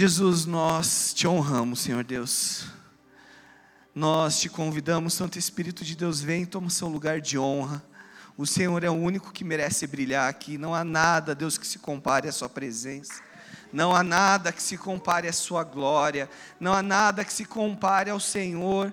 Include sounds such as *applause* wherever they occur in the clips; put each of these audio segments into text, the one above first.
Jesus, nós te honramos, Senhor Deus. Nós te convidamos, Santo Espírito de Deus, vem, toma seu lugar de honra. O Senhor é o único que merece brilhar aqui. Não há nada, Deus, que se compare à Sua presença. Não há nada que se compare à Sua glória. Não há nada que se compare ao Senhor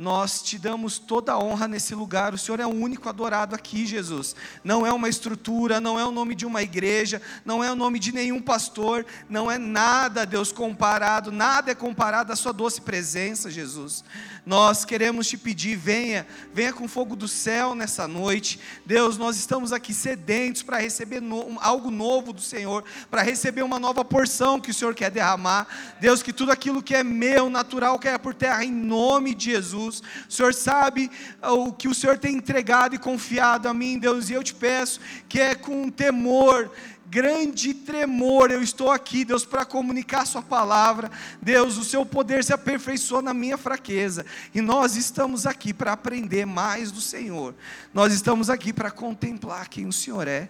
nós te damos toda a honra nesse lugar. O Senhor é o único adorado aqui, Jesus. Não é uma estrutura, não é o nome de uma igreja, não é o nome de nenhum pastor, não é nada, Deus, comparado, nada é comparado à Sua doce presença, Jesus. Nós queremos te pedir, venha, venha com fogo do céu nessa noite. Deus, nós estamos aqui sedentos para receber no, algo novo do Senhor, para receber uma nova porção que o Senhor quer derramar. Deus, que tudo aquilo que é meu, natural, caia por terra em nome de Jesus. O Senhor sabe ah, o que o Senhor tem entregado e confiado a mim, Deus, e eu te peço que é com temor, grande tremor, eu estou aqui, Deus, para comunicar Sua palavra. Deus, o Seu poder se aperfeiçoa na minha fraqueza, e nós estamos aqui para aprender mais do Senhor, nós estamos aqui para contemplar quem o Senhor é.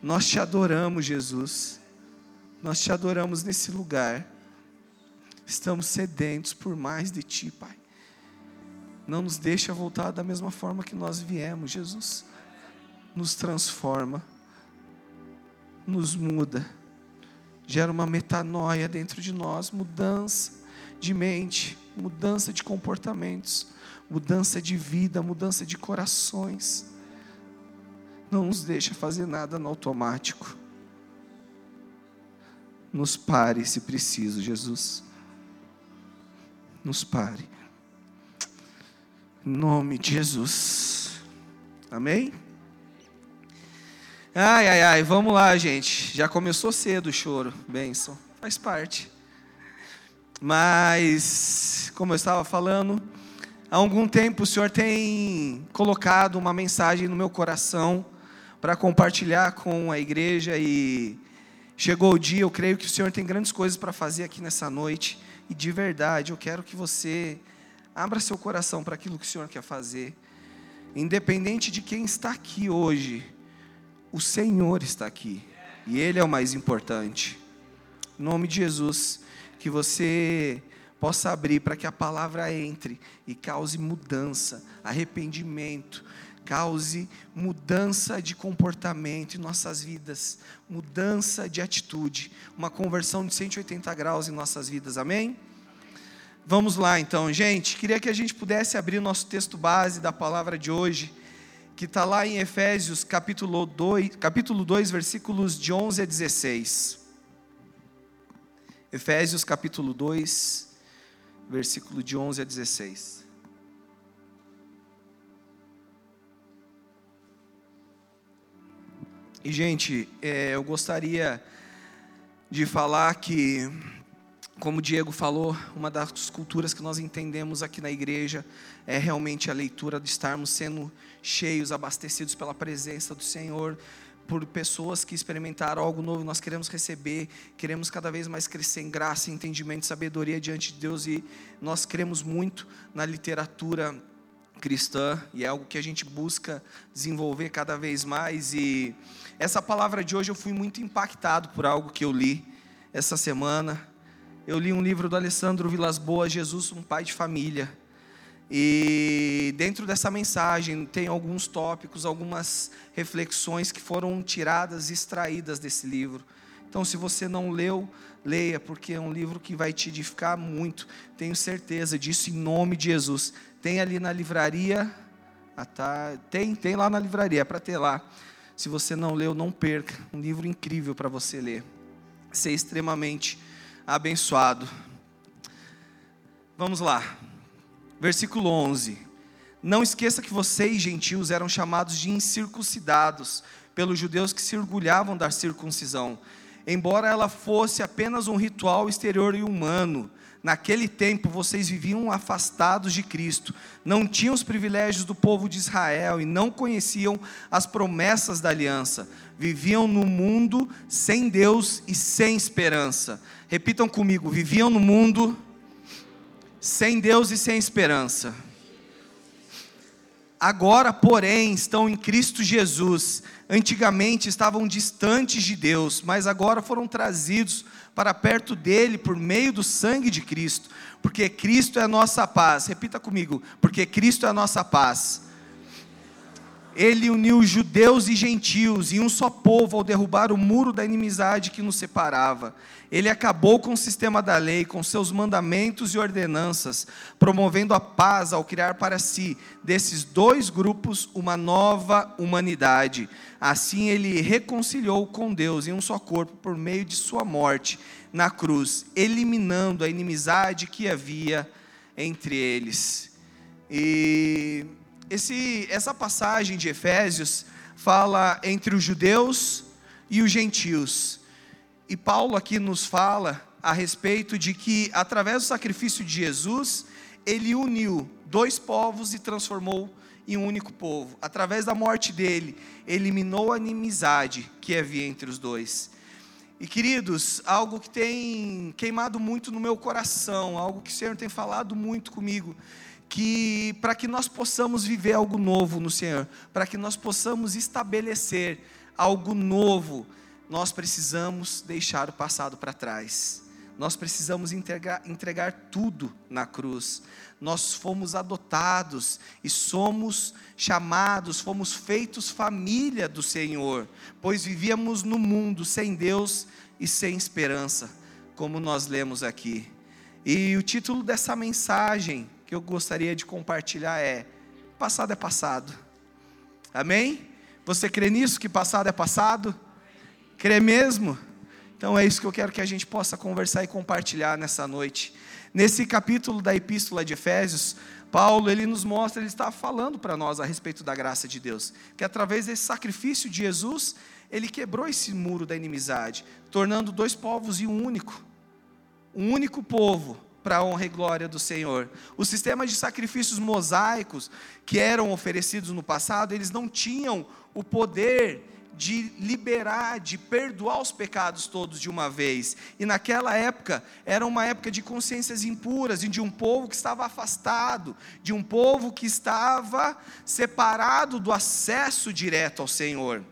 Nós te adoramos, Jesus, nós te adoramos nesse lugar, estamos sedentos por mais de Ti, Pai. Não nos deixa voltar da mesma forma que nós viemos, Jesus. Nos transforma nos muda, gera uma metanoia dentro de nós, mudança de mente, mudança de comportamentos, mudança de vida, mudança de corações. Não nos deixa fazer nada no automático. Nos pare se preciso, Jesus. Nos pare. Em nome de Jesus. Amém? Ai, ai, ai, vamos lá, gente. Já começou cedo o choro. Benção. Faz parte. Mas, como eu estava falando, há algum tempo o Senhor tem colocado uma mensagem no meu coração para compartilhar com a igreja e chegou o dia, eu creio que o Senhor tem grandes coisas para fazer aqui nessa noite e de verdade eu quero que você abra seu coração para aquilo que o Senhor quer fazer. Independente de quem está aqui hoje, o Senhor está aqui e Ele é o mais importante. Em nome de Jesus, que você possa abrir para que a palavra entre e cause mudança, arrependimento, cause mudança de comportamento em nossas vidas, mudança de atitude, uma conversão de 180 graus em nossas vidas, amém? Vamos lá então, gente. Queria que a gente pudesse abrir o nosso texto base da palavra de hoje que está lá em Efésios capítulo 2, capítulo 2, versículos de 11 a 16. Efésios capítulo 2, versículo de 11 a 16. E, gente, é, eu gostaria de falar que como o Diego falou, uma das culturas que nós entendemos aqui na igreja é realmente a leitura de estarmos sendo cheios, abastecidos pela presença do Senhor, por pessoas que experimentaram algo novo, nós queremos receber, queremos cada vez mais crescer em graça, entendimento, sabedoria diante de Deus. E nós queremos muito na literatura cristã e é algo que a gente busca desenvolver cada vez mais. E essa palavra de hoje eu fui muito impactado por algo que eu li essa semana eu li um livro do Alessandro Vilas Boas, Jesus, um pai de família. E dentro dessa mensagem tem alguns tópicos, algumas reflexões que foram tiradas, extraídas desse livro. Então, se você não leu, leia, porque é um livro que vai te edificar muito. Tenho certeza disso em nome de Jesus. Tem ali na livraria, ah, tá, tem, tem lá na livraria, é para ter lá. Se você não leu, não perca. Um livro incrível para você ler. Ser extremamente abençoado. Vamos lá. Versículo 11. Não esqueça que vocês, gentios, eram chamados de incircuncidados pelos judeus que se orgulhavam da circuncisão. Embora ela fosse apenas um ritual exterior e humano, naquele tempo vocês viviam afastados de Cristo, não tinham os privilégios do povo de Israel e não conheciam as promessas da aliança. Viviam no mundo sem Deus e sem esperança. Repitam comigo: viviam no mundo sem Deus e sem esperança. Agora, porém, estão em Cristo Jesus. Antigamente estavam distantes de Deus, mas agora foram trazidos para perto dele por meio do sangue de Cristo, porque Cristo é a nossa paz. Repita comigo: porque Cristo é a nossa paz. Ele uniu judeus e gentios em um só povo ao derrubar o muro da inimizade que nos separava. Ele acabou com o sistema da lei, com seus mandamentos e ordenanças, promovendo a paz ao criar para si, desses dois grupos, uma nova humanidade. Assim ele reconciliou com Deus em um só corpo por meio de sua morte na cruz, eliminando a inimizade que havia entre eles. E esse, essa passagem de Efésios fala entre os judeus e os gentios. E Paulo aqui nos fala a respeito de que, através do sacrifício de Jesus, ele uniu dois povos e transformou em um único povo. Através da morte dele, eliminou a inimizade que havia entre os dois. E queridos, algo que tem queimado muito no meu coração, algo que o Senhor tem falado muito comigo, que para que nós possamos viver algo novo no Senhor, para que nós possamos estabelecer algo novo, nós precisamos deixar o passado para trás. Nós precisamos entregar, entregar tudo na cruz. Nós fomos adotados e somos chamados, fomos feitos família do Senhor, pois vivíamos no mundo sem Deus e sem esperança, como nós lemos aqui. E o título dessa mensagem que eu gostaria de compartilhar é: Passado é passado. Amém? Você crê nisso, que passado é passado? Crê mesmo? Então é isso que eu quero que a gente possa conversar e compartilhar nessa noite. Nesse capítulo da Epístola de Efésios, Paulo ele nos mostra, ele está falando para nós a respeito da graça de Deus, que através desse sacrifício de Jesus, ele quebrou esse muro da inimizade, tornando dois povos em um único, um único povo, para a honra e glória do Senhor. Os sistemas de sacrifícios mosaicos que eram oferecidos no passado, eles não tinham o poder de liberar, de perdoar os pecados todos de uma vez. E naquela época, era uma época de consciências impuras, e de um povo que estava afastado, de um povo que estava separado do acesso direto ao Senhor.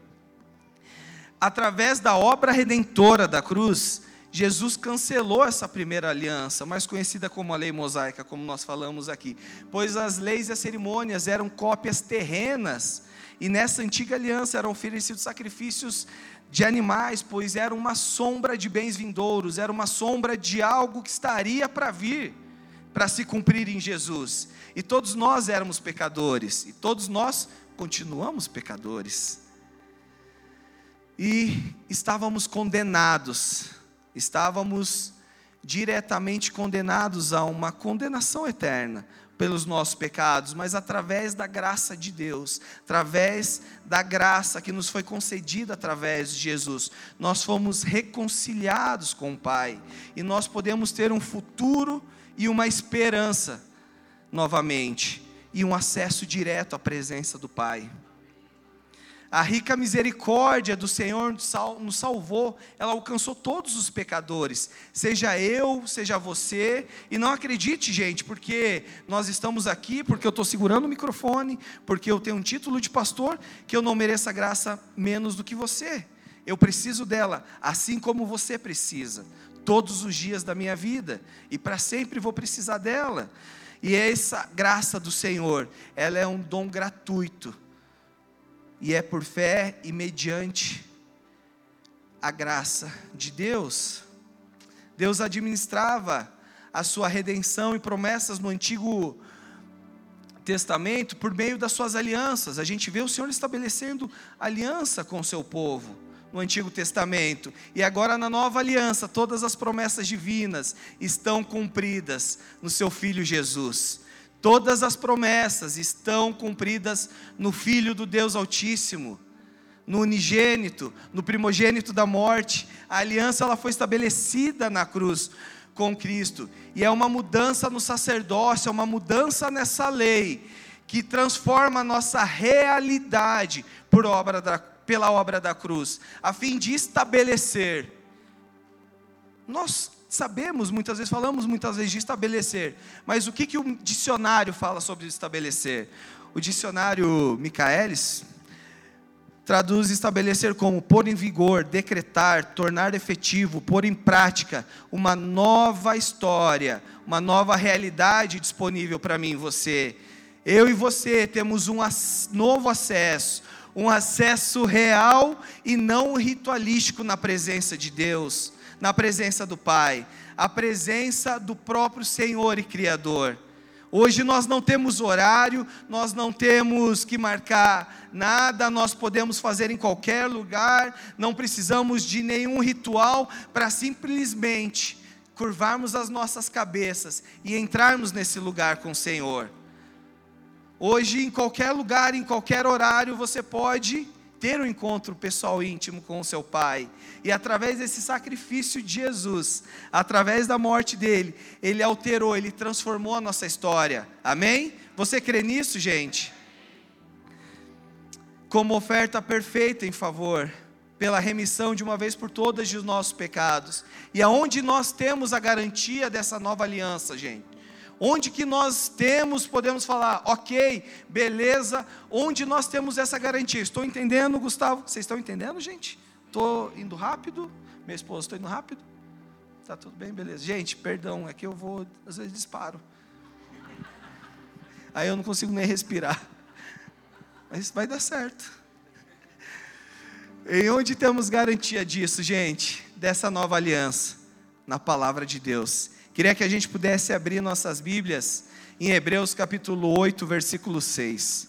Através da obra redentora da cruz, Jesus cancelou essa primeira aliança, mais conhecida como a lei mosaica, como nós falamos aqui, pois as leis e as cerimônias eram cópias terrenas, e nessa antiga aliança eram oferecidos sacrifícios de animais, pois era uma sombra de bens vindouros, era uma sombra de algo que estaria para vir, para se cumprir em Jesus. E todos nós éramos pecadores, e todos nós continuamos pecadores. E estávamos condenados estávamos diretamente condenados a uma condenação eterna pelos nossos pecados, mas através da graça de Deus, através da graça que nos foi concedida através de Jesus, nós fomos reconciliados com o Pai e nós podemos ter um futuro e uma esperança novamente e um acesso direto à presença do Pai. A rica misericórdia do Senhor nos salvou, ela alcançou todos os pecadores, seja eu, seja você, e não acredite, gente, porque nós estamos aqui, porque eu estou segurando o microfone, porque eu tenho um título de pastor, que eu não mereço a graça menos do que você. Eu preciso dela, assim como você precisa, todos os dias da minha vida, e para sempre vou precisar dela. E essa graça do Senhor, ela é um dom gratuito e é por fé e mediante a graça de Deus. Deus administrava a sua redenção e promessas no Antigo Testamento por meio das suas alianças. A gente vê o Senhor estabelecendo aliança com o seu povo no Antigo Testamento. E agora na nova aliança, todas as promessas divinas estão cumpridas no seu filho Jesus. Todas as promessas estão cumpridas no Filho do Deus Altíssimo, no unigênito, no primogênito da morte. A aliança ela foi estabelecida na cruz com Cristo. E é uma mudança no sacerdócio, é uma mudança nessa lei que transforma a nossa realidade por obra da, pela obra da cruz, a fim de estabelecer nós sabemos, muitas vezes, falamos muitas vezes de estabelecer, mas o que, que o dicionário fala sobre estabelecer? O dicionário Michaelis traduz estabelecer como pôr em vigor, decretar, tornar efetivo, pôr em prática uma nova história, uma nova realidade disponível para mim e você. Eu e você temos um novo acesso, um acesso real e não ritualístico na presença de Deus, na presença do Pai, a presença do próprio Senhor e Criador. Hoje nós não temos horário, nós não temos que marcar nada, nós podemos fazer em qualquer lugar, não precisamos de nenhum ritual para simplesmente curvarmos as nossas cabeças e entrarmos nesse lugar com o Senhor. Hoje, em qualquer lugar, em qualquer horário, você pode ter um encontro pessoal íntimo com o seu Pai. E através desse sacrifício de Jesus, através da morte dele, ele alterou, ele transformou a nossa história. Amém? Você crê nisso, gente? Como oferta perfeita em favor, pela remissão de uma vez por todas dos nossos pecados. E aonde nós temos a garantia dessa nova aliança, gente? Onde que nós temos, podemos falar, ok, beleza, onde nós temos essa garantia? Estou entendendo, Gustavo? Vocês estão entendendo, gente? Estou indo rápido? Minha esposa, estou indo rápido? Tá tudo bem, beleza. Gente, perdão, é que eu vou, às vezes disparo. Aí eu não consigo nem respirar. Mas vai dar certo. Em onde temos garantia disso, gente? Dessa nova aliança? Na palavra de Deus. Queria que a gente pudesse abrir nossas Bíblias em Hebreus capítulo 8, versículo 6.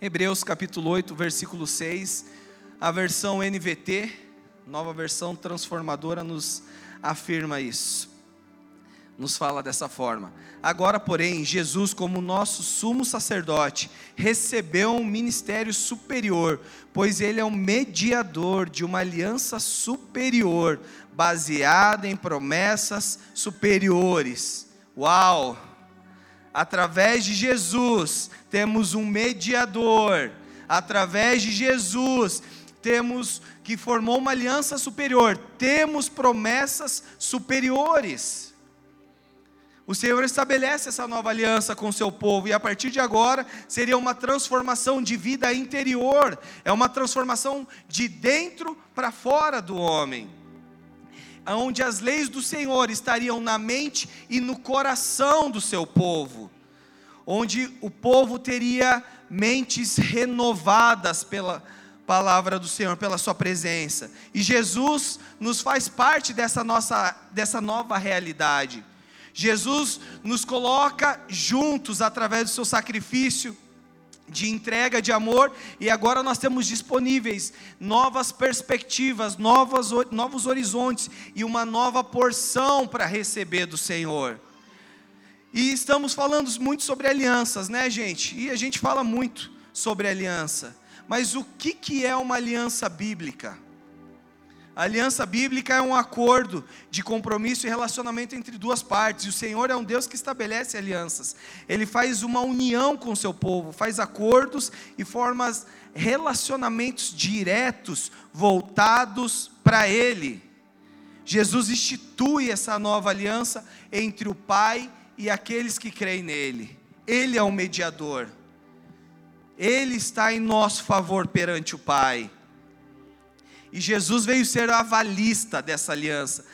Hebreus capítulo 8, versículo 6, a versão NVT, nova versão transformadora, nos afirma isso nos fala dessa forma. Agora, porém, Jesus, como nosso sumo sacerdote, recebeu um ministério superior, pois ele é o mediador de uma aliança superior, baseada em promessas superiores. Uau! Através de Jesus, temos um mediador. Através de Jesus, temos que formou uma aliança superior, temos promessas superiores. O Senhor estabelece essa nova aliança com o seu povo e a partir de agora seria uma transformação de vida interior, é uma transformação de dentro para fora do homem. Onde as leis do Senhor estariam na mente e no coração do seu povo, onde o povo teria mentes renovadas pela palavra do Senhor, pela sua presença. E Jesus nos faz parte dessa nossa dessa nova realidade. Jesus nos coloca juntos através do seu sacrifício de entrega de amor, e agora nós temos disponíveis novas perspectivas, novas, novos horizontes e uma nova porção para receber do Senhor. E estamos falando muito sobre alianças, né, gente? E a gente fala muito sobre aliança. Mas o que, que é uma aliança bíblica? A aliança bíblica é um acordo de compromisso e relacionamento entre duas partes, e o Senhor é um Deus que estabelece alianças. Ele faz uma união com o seu povo, faz acordos e forma relacionamentos diretos voltados para Ele. Jesus institui essa nova aliança entre o Pai e aqueles que creem nele. Ele é o mediador. Ele está em nosso favor perante o Pai. E Jesus veio ser a avalista dessa aliança,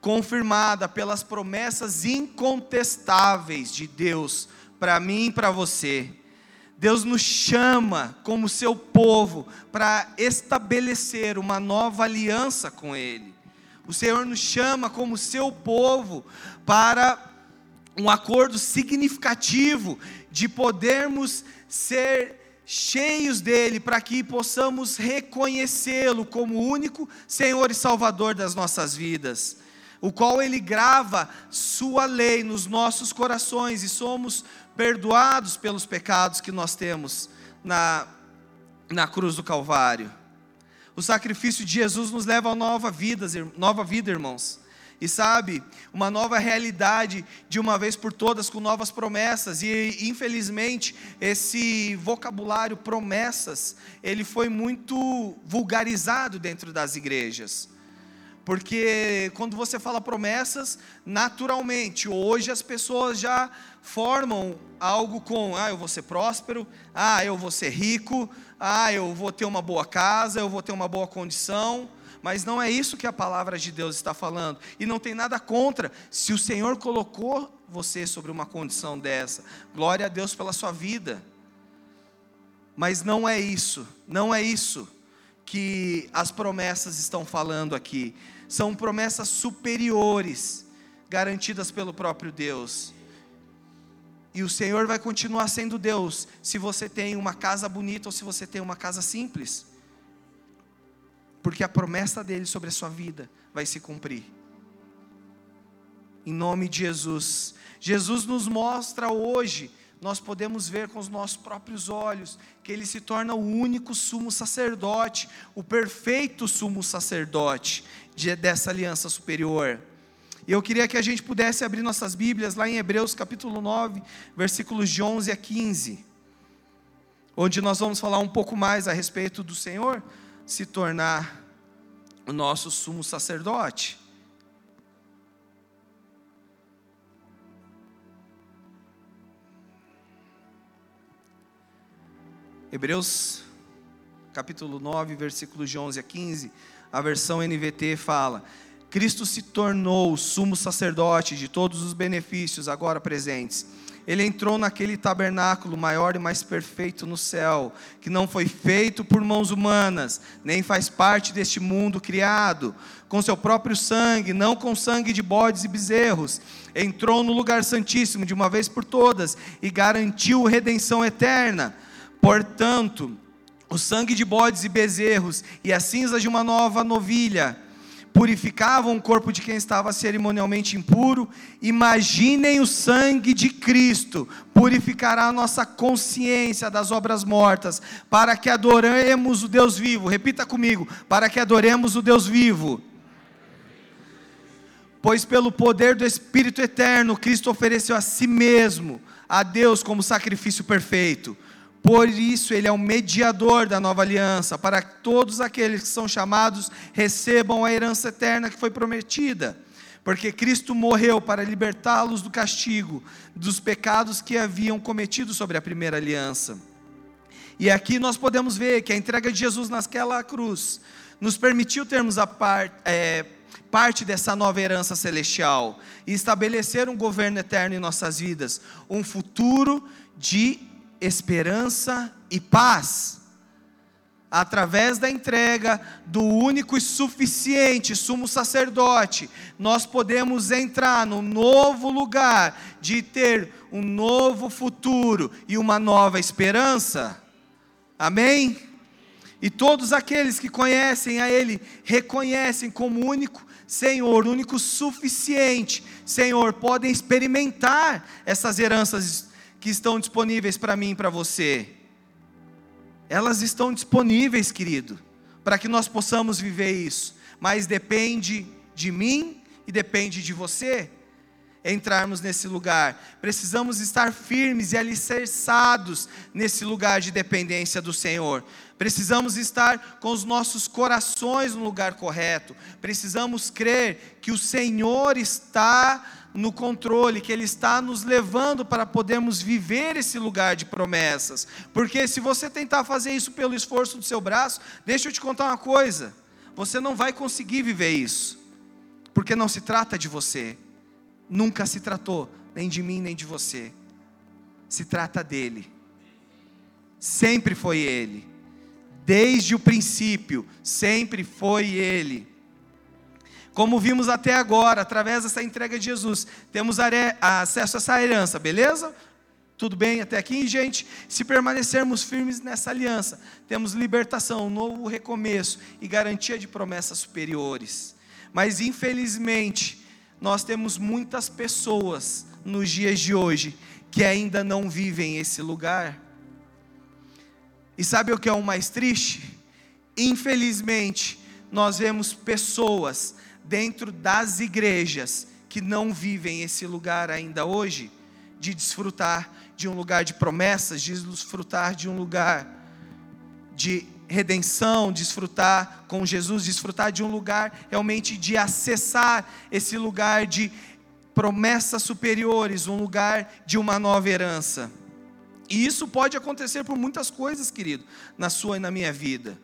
confirmada pelas promessas incontestáveis de Deus para mim e para você. Deus nos chama como seu povo para estabelecer uma nova aliança com Ele. O Senhor nos chama como seu povo para um acordo significativo de podermos ser cheios dele, para que possamos reconhecê-lo como único Senhor e Salvador das nossas vidas, o qual ele grava sua lei nos nossos corações e somos perdoados pelos pecados que nós temos na, na cruz do Calvário. O sacrifício de Jesus nos leva a nova vida, nova vida, irmãos. E sabe, uma nova realidade de uma vez por todas com novas promessas. E infelizmente, esse vocabulário promessas, ele foi muito vulgarizado dentro das igrejas. Porque quando você fala promessas, naturalmente, hoje as pessoas já formam algo com, ah, eu vou ser próspero, ah, eu vou ser rico, ah, eu vou ter uma boa casa, eu vou ter uma boa condição. Mas não é isso que a palavra de Deus está falando. E não tem nada contra se o Senhor colocou você sobre uma condição dessa. Glória a Deus pela sua vida. Mas não é isso, não é isso que as promessas estão falando aqui são promessas superiores, garantidas pelo próprio Deus. E o Senhor vai continuar sendo Deus, se você tem uma casa bonita ou se você tem uma casa simples. Porque a promessa dele sobre a sua vida vai se cumprir. Em nome de Jesus. Jesus nos mostra hoje nós podemos ver com os nossos próprios olhos que ele se torna o único sumo sacerdote, o perfeito sumo sacerdote de, dessa aliança superior. E eu queria que a gente pudesse abrir nossas Bíblias lá em Hebreus capítulo 9, versículos de 11 a 15, onde nós vamos falar um pouco mais a respeito do Senhor se tornar o nosso sumo sacerdote. Hebreus capítulo 9, versículos de 11 a 15, a versão NVT fala: Cristo se tornou sumo sacerdote de todos os benefícios agora presentes. Ele entrou naquele tabernáculo maior e mais perfeito no céu, que não foi feito por mãos humanas, nem faz parte deste mundo criado, com seu próprio sangue, não com sangue de bodes e bezerros. Entrou no lugar santíssimo de uma vez por todas e garantiu redenção eterna Portanto, o sangue de bodes e bezerros e a cinza de uma nova novilha purificavam o corpo de quem estava cerimonialmente impuro. Imaginem o sangue de Cristo purificará a nossa consciência das obras mortas, para que adoremos o Deus vivo. Repita comigo: para que adoremos o Deus vivo. Pois pelo poder do Espírito eterno, Cristo ofereceu a si mesmo a Deus como sacrifício perfeito por isso, ele é o mediador da nova aliança, para que todos aqueles que são chamados recebam a herança eterna que foi prometida. Porque Cristo morreu para libertá-los do castigo, dos pecados que haviam cometido sobre a primeira aliança. E aqui nós podemos ver que a entrega de Jesus naquela cruz nos permitiu termos a par, é, parte dessa nova herança celestial e estabelecer um governo eterno em nossas vidas, um futuro de esperança e paz. Através da entrega do único e suficiente sumo sacerdote, nós podemos entrar no novo lugar de ter um novo futuro e uma nova esperança. Amém? E todos aqueles que conhecem a Ele reconhecem como único Senhor, único suficiente, Senhor, podem experimentar essas heranças que estão disponíveis para mim e para você. Elas estão disponíveis, querido, para que nós possamos viver isso, mas depende de mim e depende de você entrarmos nesse lugar. Precisamos estar firmes e alicerçados nesse lugar de dependência do Senhor. Precisamos estar com os nossos corações no lugar correto. Precisamos crer que o Senhor está no controle, que Ele está nos levando para podermos viver esse lugar de promessas. Porque se você tentar fazer isso pelo esforço do seu braço, deixa eu te contar uma coisa: você não vai conseguir viver isso, porque não se trata de você, nunca se tratou, nem de mim, nem de você, se trata dEle, sempre foi Ele, desde o princípio, sempre foi Ele. Como vimos até agora, através dessa entrega de Jesus, temos acesso a essa herança, beleza? Tudo bem até aqui, gente? Se permanecermos firmes nessa aliança, temos libertação, um novo recomeço e garantia de promessas superiores. Mas infelizmente, nós temos muitas pessoas nos dias de hoje que ainda não vivem esse lugar. E sabe o que é o mais triste? Infelizmente, nós vemos pessoas dentro das igrejas que não vivem esse lugar ainda hoje, de desfrutar de um lugar de promessas, de desfrutar de um lugar de redenção, desfrutar com Jesus, desfrutar de um lugar realmente de acessar esse lugar de promessas superiores, um lugar de uma nova herança. E isso pode acontecer por muitas coisas, querido, na sua e na minha vida.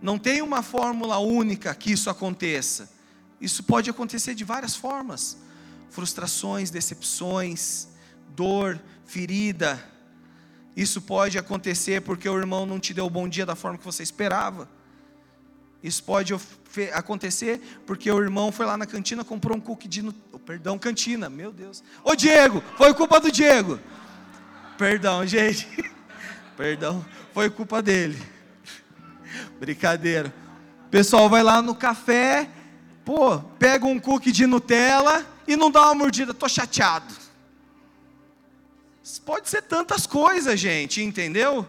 Não tem uma fórmula única que isso aconteça. Isso pode acontecer de várias formas: frustrações, decepções, dor, ferida. Isso pode acontecer porque o irmão não te deu o bom dia da forma que você esperava. Isso pode acontecer porque o irmão foi lá na cantina, comprou um cookie de. Oh, perdão, cantina, meu Deus. Ô Diego, foi culpa do Diego. Perdão, gente. *laughs* Perdão, foi culpa dele. Brincadeira. Pessoal vai lá no café, pô, pega um cookie de Nutella e não dá uma mordida, tô chateado. Pode ser tantas coisas, gente, entendeu?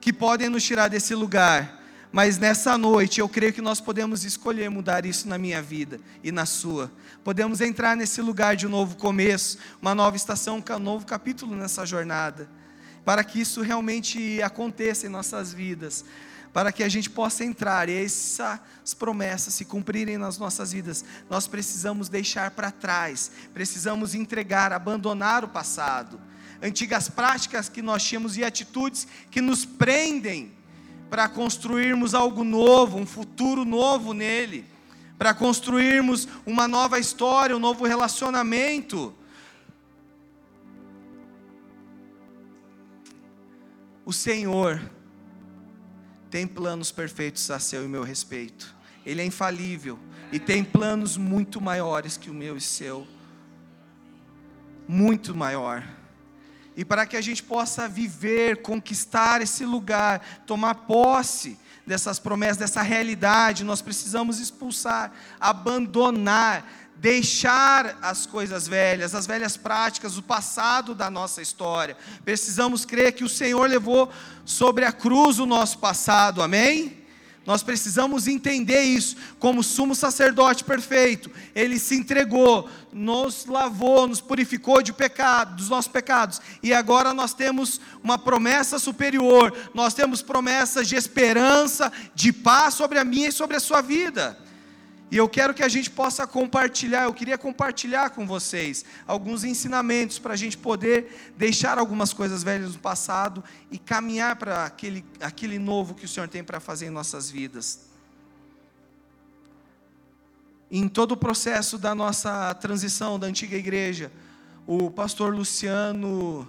Que podem nos tirar desse lugar. Mas nessa noite eu creio que nós podemos escolher mudar isso na minha vida e na sua. Podemos entrar nesse lugar de um novo começo, uma nova estação, um novo capítulo nessa jornada. Para que isso realmente aconteça em nossas vidas para que a gente possa entrar e essas promessas se cumprirem nas nossas vidas, nós precisamos deixar para trás, precisamos entregar, abandonar o passado, antigas práticas que nós tínhamos e atitudes que nos prendem para construirmos algo novo, um futuro novo nele, para construirmos uma nova história, um novo relacionamento. O Senhor tem planos perfeitos a seu e meu respeito. Ele é infalível e tem planos muito maiores que o meu e seu. Muito maior. E para que a gente possa viver, conquistar esse lugar, tomar posse dessas promessas, dessa realidade, nós precisamos expulsar, abandonar, deixar as coisas velhas, as velhas práticas, o passado da nossa história. Precisamos crer que o Senhor levou sobre a cruz o nosso passado, amém? Nós precisamos entender isso, como sumo sacerdote perfeito, ele se entregou, nos lavou, nos purificou de pecado, dos nossos pecados, e agora nós temos uma promessa superior, nós temos promessas de esperança, de paz sobre a minha e sobre a sua vida. E eu quero que a gente possa compartilhar, eu queria compartilhar com vocês alguns ensinamentos para a gente poder deixar algumas coisas velhas no passado e caminhar para aquele, aquele novo que o Senhor tem para fazer em nossas vidas. Em todo o processo da nossa transição da antiga igreja, o pastor Luciano,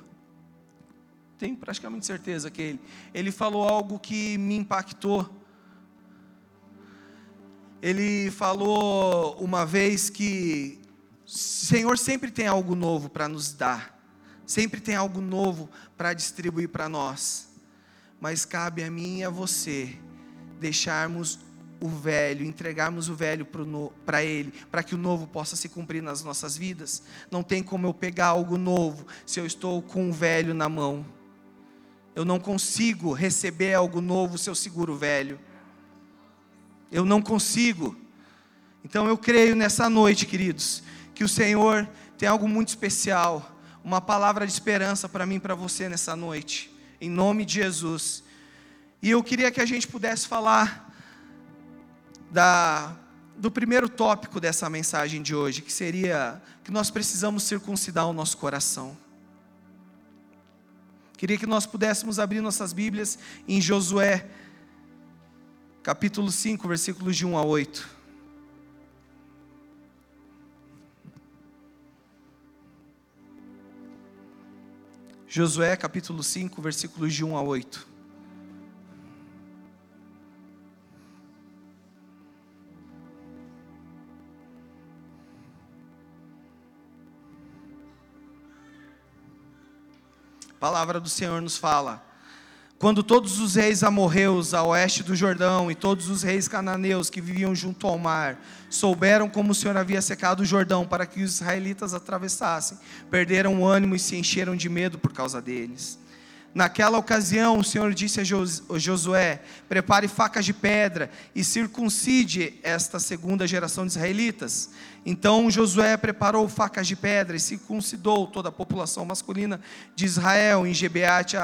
tenho praticamente certeza que ele, ele falou algo que me impactou ele falou uma vez que o Senhor sempre tem algo novo para nos dar, sempre tem algo novo para distribuir para nós, mas cabe a mim e a você deixarmos o velho, entregarmos o velho para Ele, para que o novo possa se cumprir nas nossas vidas. Não tem como eu pegar algo novo se eu estou com o velho na mão. Eu não consigo receber algo novo se eu seguro o velho. Eu não consigo. Então eu creio nessa noite, queridos, que o Senhor tem algo muito especial, uma palavra de esperança para mim e para você nessa noite, em nome de Jesus. E eu queria que a gente pudesse falar da, do primeiro tópico dessa mensagem de hoje, que seria que nós precisamos circuncidar o nosso coração. Queria que nós pudéssemos abrir nossas Bíblias em Josué capítulo 5, versículos de 1 a 8. Josué capítulo 5, versículos de 1 a 8. A palavra do Senhor nos fala: quando todos os reis amorreus a oeste do Jordão e todos os reis cananeus que viviam junto ao mar souberam como o Senhor havia secado o Jordão para que os israelitas atravessassem, perderam o ânimo e se encheram de medo por causa deles. Naquela ocasião, o Senhor disse a Josué: Prepare facas de pedra e circuncide esta segunda geração de israelitas. Então Josué preparou facas de pedra e circuncidou toda a população masculina de Israel em Gebeate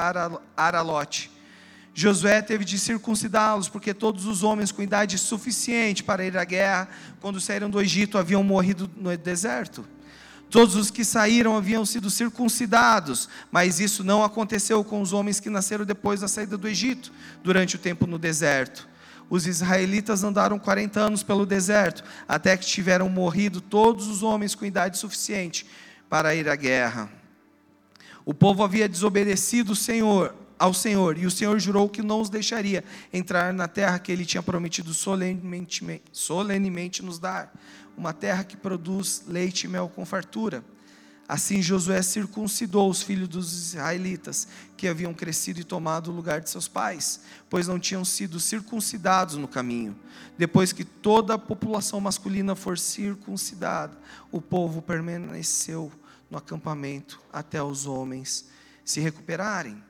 Aralote. Josué teve de circuncidá-los, porque todos os homens com idade suficiente para ir à guerra, quando saíram do Egito, haviam morrido no deserto. Todos os que saíram haviam sido circuncidados, mas isso não aconteceu com os homens que nasceram depois da saída do Egito, durante o tempo no deserto. Os israelitas andaram 40 anos pelo deserto, até que tiveram morrido todos os homens com idade suficiente para ir à guerra. O povo havia desobedecido o Senhor, ao Senhor, e o Senhor jurou que não os deixaria entrar na terra que ele tinha prometido solenemente, solenemente nos dar uma terra que produz leite e mel com fartura. Assim Josué circuncidou os filhos dos israelitas, que haviam crescido e tomado o lugar de seus pais, pois não tinham sido circuncidados no caminho. Depois que toda a população masculina for circuncidada, o povo permaneceu no acampamento até os homens se recuperarem.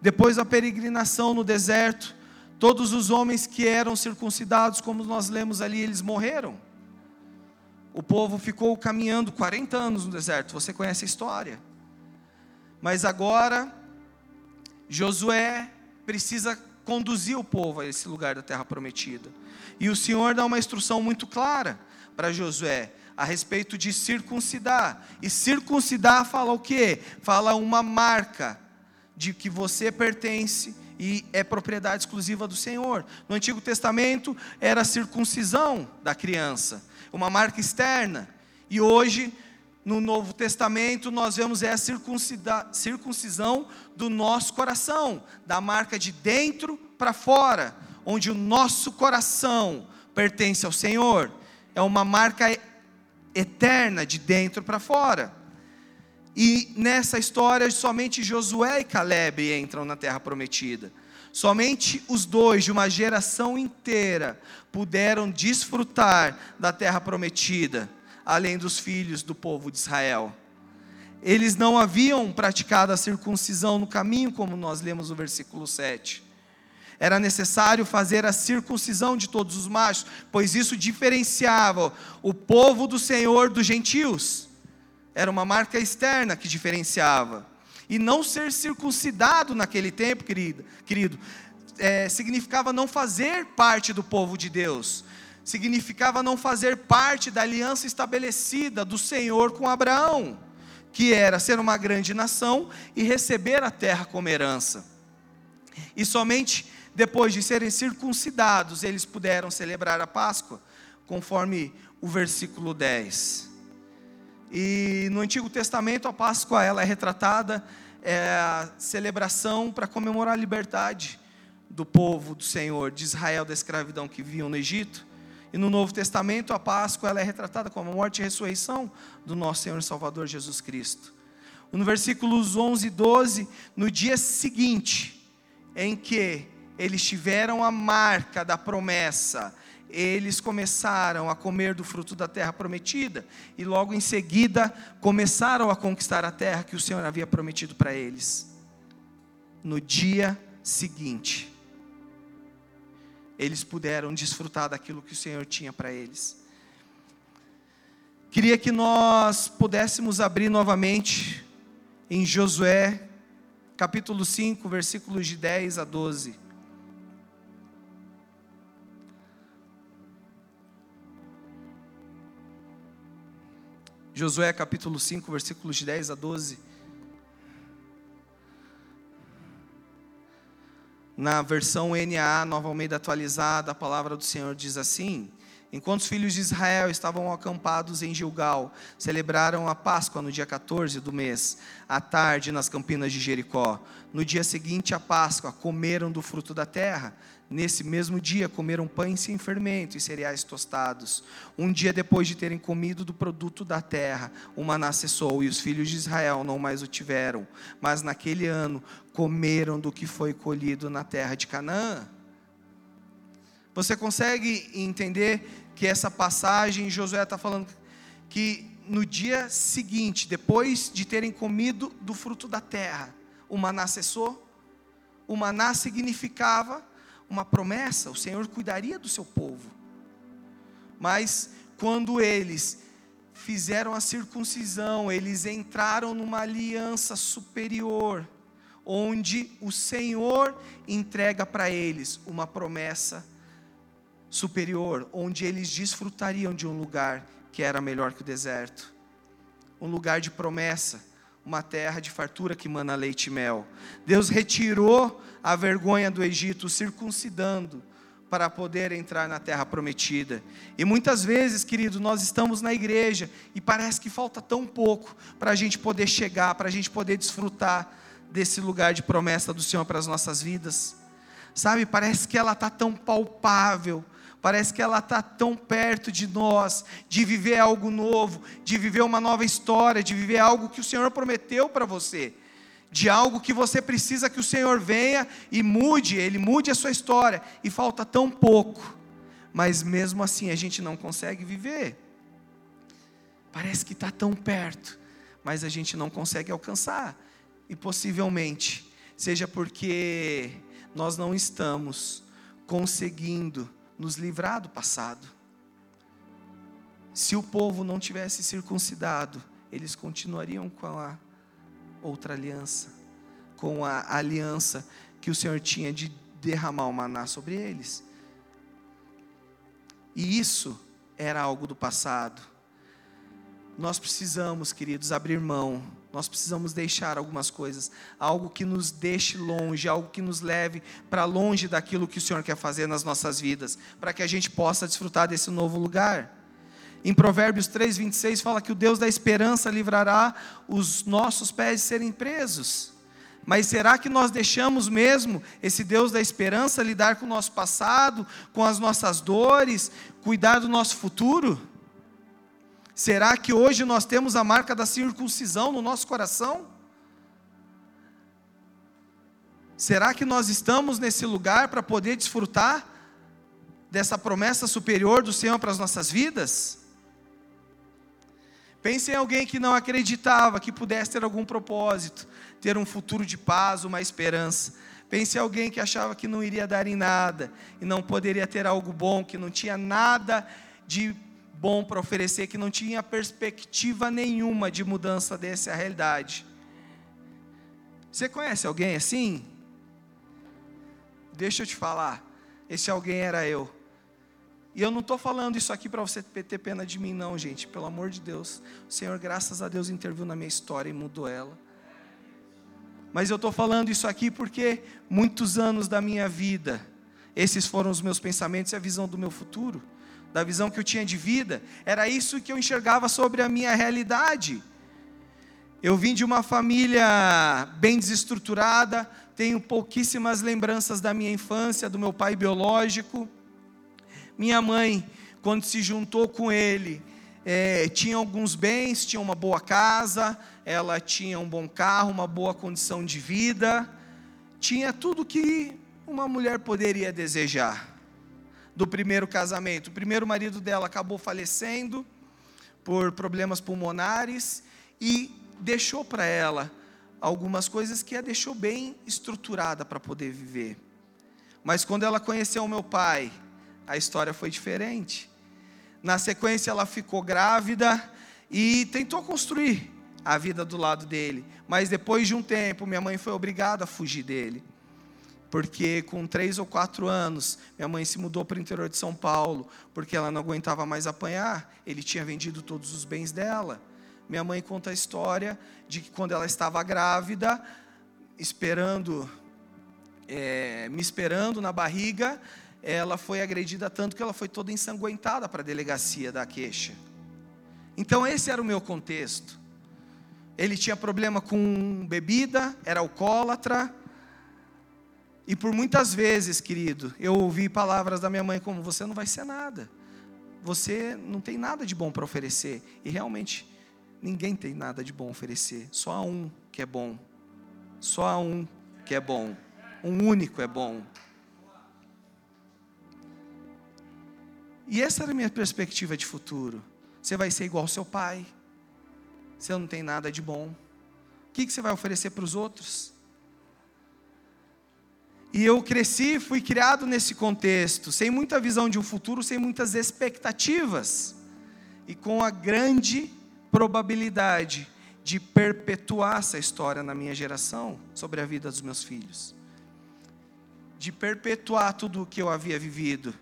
Depois da peregrinação no deserto, todos os homens que eram circuncidados, como nós lemos ali, eles morreram o povo ficou caminhando 40 anos no deserto, você conhece a história. Mas agora, Josué precisa conduzir o povo a esse lugar da terra prometida. E o Senhor dá uma instrução muito clara para Josué a respeito de circuncidar. E circuncidar fala o quê? Fala uma marca de que você pertence e é propriedade exclusiva do Senhor. No Antigo Testamento era a circuncisão da criança uma marca externa. E hoje, no Novo Testamento, nós vemos é a circuncisão do nosso coração, da marca de dentro para fora, onde o nosso coração pertence ao Senhor. É uma marca eterna de dentro para fora. E nessa história, somente Josué e Caleb entram na terra prometida. Somente os dois de uma geração inteira puderam desfrutar da terra prometida, além dos filhos do povo de Israel. Eles não haviam praticado a circuncisão no caminho, como nós lemos no versículo 7. Era necessário fazer a circuncisão de todos os machos, pois isso diferenciava o povo do Senhor dos gentios. Era uma marca externa que diferenciava. E não ser circuncidado naquele tempo, querido, querido é, significava não fazer parte do povo de Deus, significava não fazer parte da aliança estabelecida do Senhor com Abraão, que era ser uma grande nação e receber a terra como herança. E somente depois de serem circuncidados, eles puderam celebrar a Páscoa, conforme o versículo 10. E no Antigo Testamento a Páscoa ela é retratada é a celebração para comemorar a liberdade do povo do Senhor, de Israel da escravidão que viviam no Egito. E no Novo Testamento a Páscoa ela é retratada como a morte e ressurreição do nosso Senhor e Salvador Jesus Cristo. No versículos 11 e 12, no dia seguinte em que eles tiveram a marca da promessa, eles começaram a comer do fruto da terra prometida e logo em seguida começaram a conquistar a terra que o Senhor havia prometido para eles. No dia seguinte, eles puderam desfrutar daquilo que o Senhor tinha para eles. Queria que nós pudéssemos abrir novamente em Josué, capítulo 5, versículos de 10 a 12. Josué capítulo 5, versículos de 10 a 12. Na versão NAA, Nova Almeida atualizada, a palavra do Senhor diz assim: Enquanto os filhos de Israel estavam acampados em Gilgal, celebraram a Páscoa no dia 14 do mês, à tarde nas campinas de Jericó. No dia seguinte à Páscoa, comeram do fruto da terra. Nesse mesmo dia, comeram pães sem fermento e cereais tostados. Um dia depois de terem comido do produto da terra, o maná cessou e os filhos de Israel não mais o tiveram. Mas naquele ano, comeram do que foi colhido na terra de Canaã. Você consegue entender que essa passagem, Josué está falando que no dia seguinte, depois de terem comido do fruto da terra, o maná cessou. O maná significava uma promessa, o Senhor cuidaria do seu povo. Mas quando eles fizeram a circuncisão, eles entraram numa aliança superior, onde o Senhor entrega para eles uma promessa superior, onde eles desfrutariam de um lugar que era melhor que o deserto um lugar de promessa, uma terra de fartura que mana leite e mel. Deus retirou a vergonha do Egito, circuncidando, para poder entrar na terra prometida. E muitas vezes, querido, nós estamos na igreja e parece que falta tão pouco para a gente poder chegar, para a gente poder desfrutar desse lugar de promessa do Senhor para as nossas vidas. Sabe, parece que ela está tão palpável, Parece que ela está tão perto de nós, de viver algo novo, de viver uma nova história, de viver algo que o Senhor prometeu para você, de algo que você precisa que o Senhor venha e mude, Ele mude a sua história, e falta tão pouco, mas mesmo assim a gente não consegue viver. Parece que está tão perto, mas a gente não consegue alcançar, e possivelmente seja porque nós não estamos conseguindo nos livrar do passado. Se o povo não tivesse circuncidado, eles continuariam com a outra aliança, com a aliança que o Senhor tinha de derramar o maná sobre eles. E isso era algo do passado. Nós precisamos, queridos, abrir mão nós precisamos deixar algumas coisas, algo que nos deixe longe, algo que nos leve para longe daquilo que o Senhor quer fazer nas nossas vidas, para que a gente possa desfrutar desse novo lugar. Em Provérbios 3, 26 fala que o Deus da esperança livrará os nossos pés de serem presos. Mas será que nós deixamos mesmo esse Deus da esperança lidar com o nosso passado, com as nossas dores, cuidar do nosso futuro? Será que hoje nós temos a marca da circuncisão no nosso coração? Será que nós estamos nesse lugar para poder desfrutar dessa promessa superior do Senhor para as nossas vidas? Pense em alguém que não acreditava que pudesse ter algum propósito, ter um futuro de paz, uma esperança. Pense em alguém que achava que não iria dar em nada e não poderia ter algo bom, que não tinha nada de bom para oferecer, que não tinha perspectiva nenhuma de mudança dessa realidade. Você conhece alguém assim? Deixa eu te falar, esse alguém era eu. E eu não estou falando isso aqui para você ter pena de mim, não, gente. Pelo amor de Deus. O Senhor, graças a Deus, interviu na minha história e mudou ela. Mas eu estou falando isso aqui porque muitos anos da minha vida, esses foram os meus pensamentos e a visão do meu futuro da visão que eu tinha de vida, era isso que eu enxergava sobre a minha realidade. Eu vim de uma família bem desestruturada, tenho pouquíssimas lembranças da minha infância, do meu pai biológico. Minha mãe, quando se juntou com ele, é, tinha alguns bens, tinha uma boa casa, ela tinha um bom carro, uma boa condição de vida, tinha tudo que uma mulher poderia desejar do primeiro casamento. O primeiro marido dela acabou falecendo por problemas pulmonares e deixou para ela algumas coisas que a deixou bem estruturada para poder viver. Mas quando ela conheceu o meu pai, a história foi diferente. Na sequência, ela ficou grávida e tentou construir a vida do lado dele. Mas depois de um tempo, minha mãe foi obrigada a fugir dele porque com três ou quatro anos, minha mãe se mudou para o interior de São Paulo, porque ela não aguentava mais apanhar, ele tinha vendido todos os bens dela. Minha mãe conta a história de que quando ela estava grávida, esperando, é, me esperando na barriga, ela foi agredida tanto que ela foi toda ensanguentada para a delegacia da queixa. Então, esse era o meu contexto. Ele tinha problema com bebida, era alcoólatra, e por muitas vezes, querido, eu ouvi palavras da minha mãe como: você não vai ser nada, você não tem nada de bom para oferecer. E realmente, ninguém tem nada de bom a oferecer, só há um que é bom, só há um que é bom, um único é bom. E essa era a minha perspectiva de futuro. Você vai ser igual ao seu pai, você não tem nada de bom. O que você vai oferecer para os outros? E eu cresci, fui criado nesse contexto, sem muita visão de um futuro, sem muitas expectativas, e com a grande probabilidade de perpetuar essa história na minha geração, sobre a vida dos meus filhos, de perpetuar tudo o que eu havia vivido.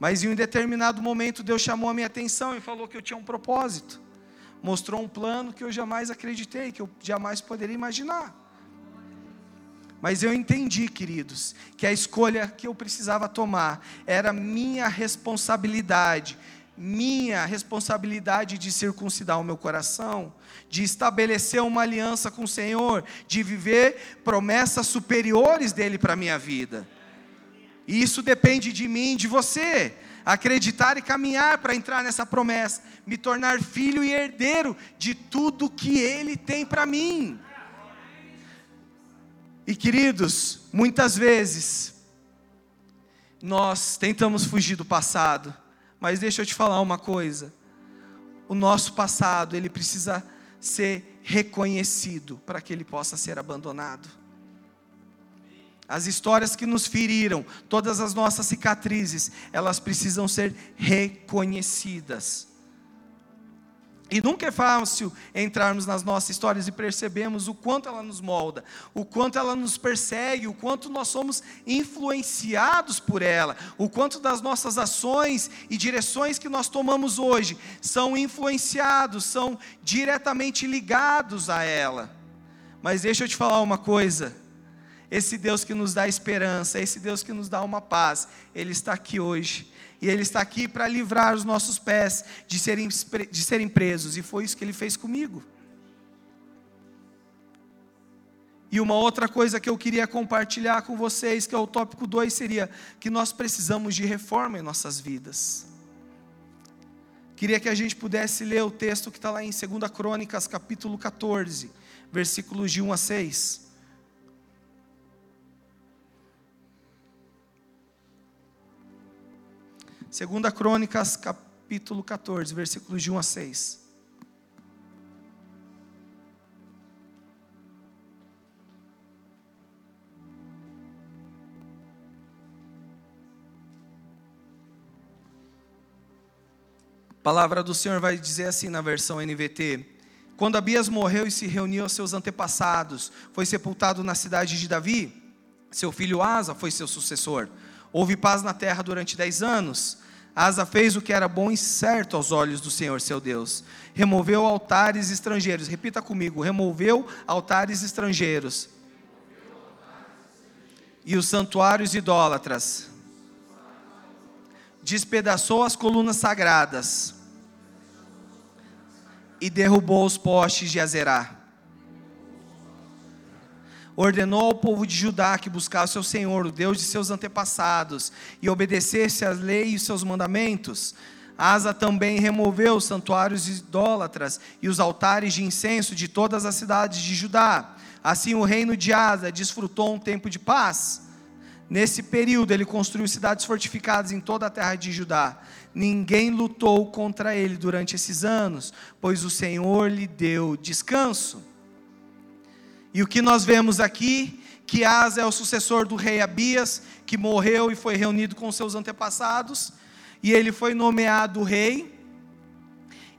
Mas em um determinado momento, Deus chamou a minha atenção e falou que eu tinha um propósito, mostrou um plano que eu jamais acreditei, que eu jamais poderia imaginar. Mas eu entendi, queridos, que a escolha que eu precisava tomar era minha responsabilidade, minha responsabilidade de circuncidar o meu coração, de estabelecer uma aliança com o Senhor, de viver promessas superiores dele para a minha vida. E isso depende de mim, de você. Acreditar e caminhar para entrar nessa promessa, me tornar filho e herdeiro de tudo que ele tem para mim. E queridos, muitas vezes nós tentamos fugir do passado, mas deixa eu te falar uma coisa. O nosso passado, ele precisa ser reconhecido para que ele possa ser abandonado. As histórias que nos feriram, todas as nossas cicatrizes, elas precisam ser reconhecidas. E nunca é fácil entrarmos nas nossas histórias e percebemos o quanto ela nos molda, o quanto ela nos persegue, o quanto nós somos influenciados por ela, o quanto das nossas ações e direções que nós tomamos hoje são influenciados, são diretamente ligados a ela. Mas deixa eu te falar uma coisa. Esse Deus que nos dá esperança, esse Deus que nos dá uma paz, Ele está aqui hoje e Ele está aqui para livrar os nossos pés de serem, de serem presos, e foi isso que Ele fez comigo. E uma outra coisa que eu queria compartilhar com vocês, que é o tópico 2, seria que nós precisamos de reforma em nossas vidas. Queria que a gente pudesse ler o texto que está lá em 2 Crônicas, capítulo 14, versículos de 1 a 6. Segunda Crônicas, capítulo 14, versículos de 1 a 6. A palavra do Senhor vai dizer assim na versão NVT: Quando Abias morreu e se reuniu aos seus antepassados, foi sepultado na cidade de Davi, seu filho Asa foi seu sucessor. Houve paz na terra durante dez anos. Asa fez o que era bom e certo aos olhos do Senhor seu Deus. Removeu altares estrangeiros. Repita comigo: removeu altares estrangeiros. E os santuários idólatras. Despedaçou as colunas sagradas. E derrubou os postes de Azerá ordenou ao povo de Judá que buscasse o Senhor, o Deus de seus antepassados, e obedecesse às leis e seus mandamentos. Asa também removeu os santuários idólatras e os altares de incenso de todas as cidades de Judá. Assim o reino de Asa desfrutou um tempo de paz. Nesse período ele construiu cidades fortificadas em toda a terra de Judá. Ninguém lutou contra ele durante esses anos, pois o Senhor lhe deu descanso. E o que nós vemos aqui, que Asa é o sucessor do rei Abias, que morreu e foi reunido com seus antepassados, e ele foi nomeado rei,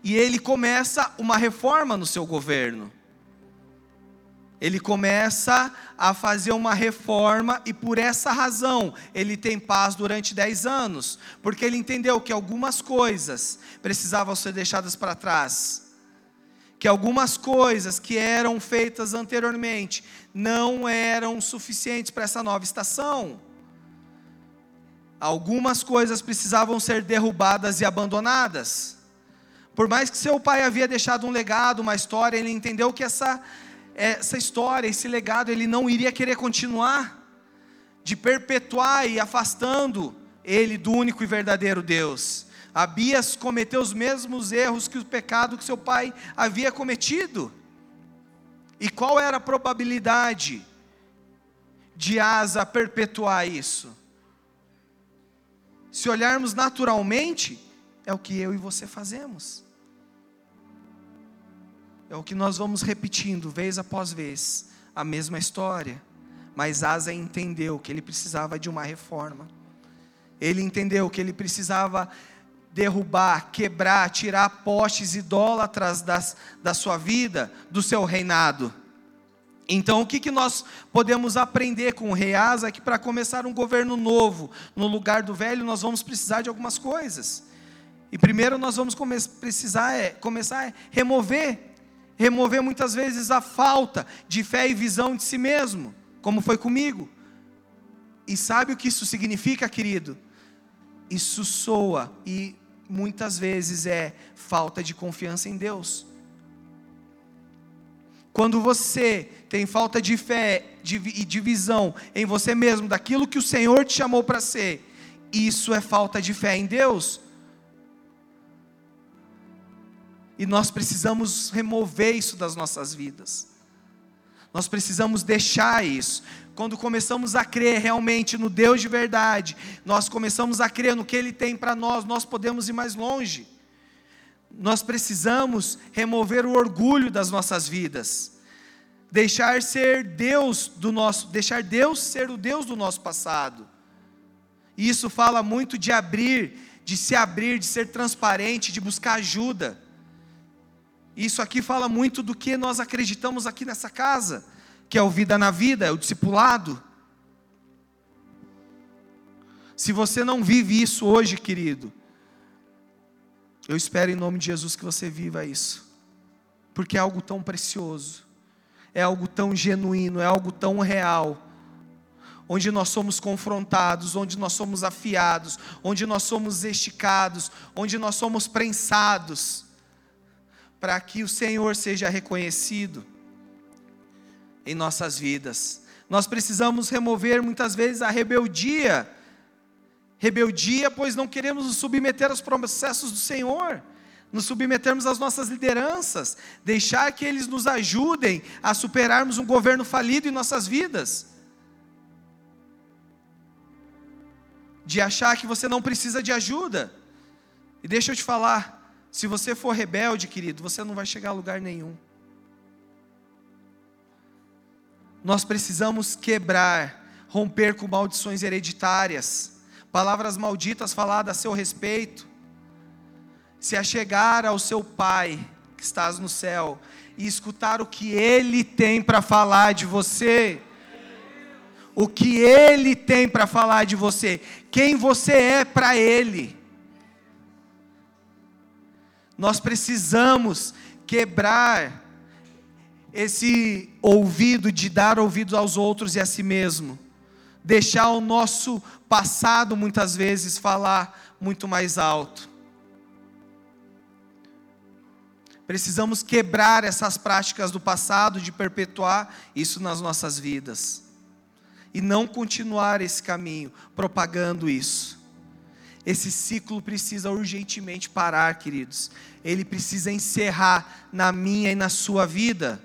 e ele começa uma reforma no seu governo. Ele começa a fazer uma reforma e por essa razão ele tem paz durante dez anos, porque ele entendeu que algumas coisas precisavam ser deixadas para trás que algumas coisas que eram feitas anteriormente não eram suficientes para essa nova estação. Algumas coisas precisavam ser derrubadas e abandonadas. Por mais que seu pai havia deixado um legado, uma história, ele entendeu que essa, essa história, esse legado, ele não iria querer continuar, de perpetuar e afastando ele do único e verdadeiro Deus. Abias cometeu os mesmos erros que o pecado que seu pai havia cometido. E qual era a probabilidade de Asa perpetuar isso? Se olharmos naturalmente, é o que eu e você fazemos. É o que nós vamos repetindo vez após vez, a mesma história. Mas Asa entendeu que ele precisava de uma reforma. Ele entendeu que ele precisava derrubar, quebrar, tirar postes idólatras das, da sua vida, do seu reinado. Então, o que, que nós podemos aprender com o rei Asa? Que para começar um governo novo, no lugar do velho, nós vamos precisar de algumas coisas. E primeiro nós vamos come precisar é, começar a remover, remover muitas vezes a falta de fé e visão de si mesmo, como foi comigo. E sabe o que isso significa, querido? Isso soa e muitas vezes é falta de confiança em Deus. Quando você tem falta de fé e de visão em você mesmo, daquilo que o Senhor te chamou para ser, isso é falta de fé em Deus. E nós precisamos remover isso das nossas vidas. Nós precisamos deixar isso. Quando começamos a crer realmente no Deus de verdade, nós começamos a crer no que Ele tem para nós, nós podemos ir mais longe. Nós precisamos remover o orgulho das nossas vidas. Deixar ser Deus do nosso, deixar Deus ser o Deus do nosso passado. E isso fala muito de abrir, de se abrir, de ser transparente, de buscar ajuda. Isso aqui fala muito do que nós acreditamos aqui nessa casa que é o Vida na Vida, é o discipulado. Se você não vive isso hoje, querido, eu espero em nome de Jesus que você viva isso, porque é algo tão precioso, é algo tão genuíno, é algo tão real, onde nós somos confrontados, onde nós somos afiados, onde nós somos esticados, onde nós somos prensados, para que o Senhor seja reconhecido em nossas vidas. Nós precisamos remover muitas vezes a rebeldia. Rebeldia, pois não queremos nos submeter aos processos do Senhor, nos submetermos às nossas lideranças, deixar que eles nos ajudem a superarmos um governo falido em nossas vidas. De achar que você não precisa de ajuda. E deixa eu te falar, se você for rebelde, querido, você não vai chegar a lugar nenhum. Nós precisamos quebrar, romper com maldições hereditárias, palavras malditas faladas a seu respeito, se achegar ao seu Pai que estás no céu e escutar o que Ele tem para falar de você, o que Ele tem para falar de você, quem você é para Ele. Nós precisamos quebrar esse ouvido de dar ouvido aos outros e a si mesmo, deixar o nosso passado muitas vezes falar muito mais alto. Precisamos quebrar essas práticas do passado, de perpetuar isso nas nossas vidas. E não continuar esse caminho, propagando isso. Esse ciclo precisa urgentemente parar, queridos. Ele precisa encerrar na minha e na sua vida.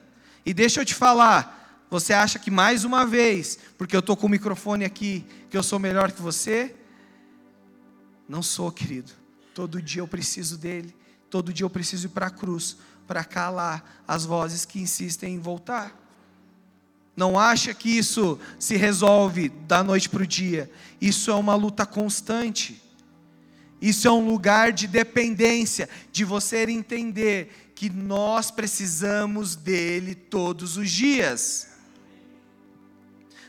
E deixa eu te falar, você acha que mais uma vez, porque eu estou com o microfone aqui, que eu sou melhor que você? Não sou, querido. Todo dia eu preciso dele. Todo dia eu preciso ir para a cruz para calar as vozes que insistem em voltar. Não acha que isso se resolve da noite para o dia. Isso é uma luta constante. Isso é um lugar de dependência, de você entender que nós precisamos dele todos os dias.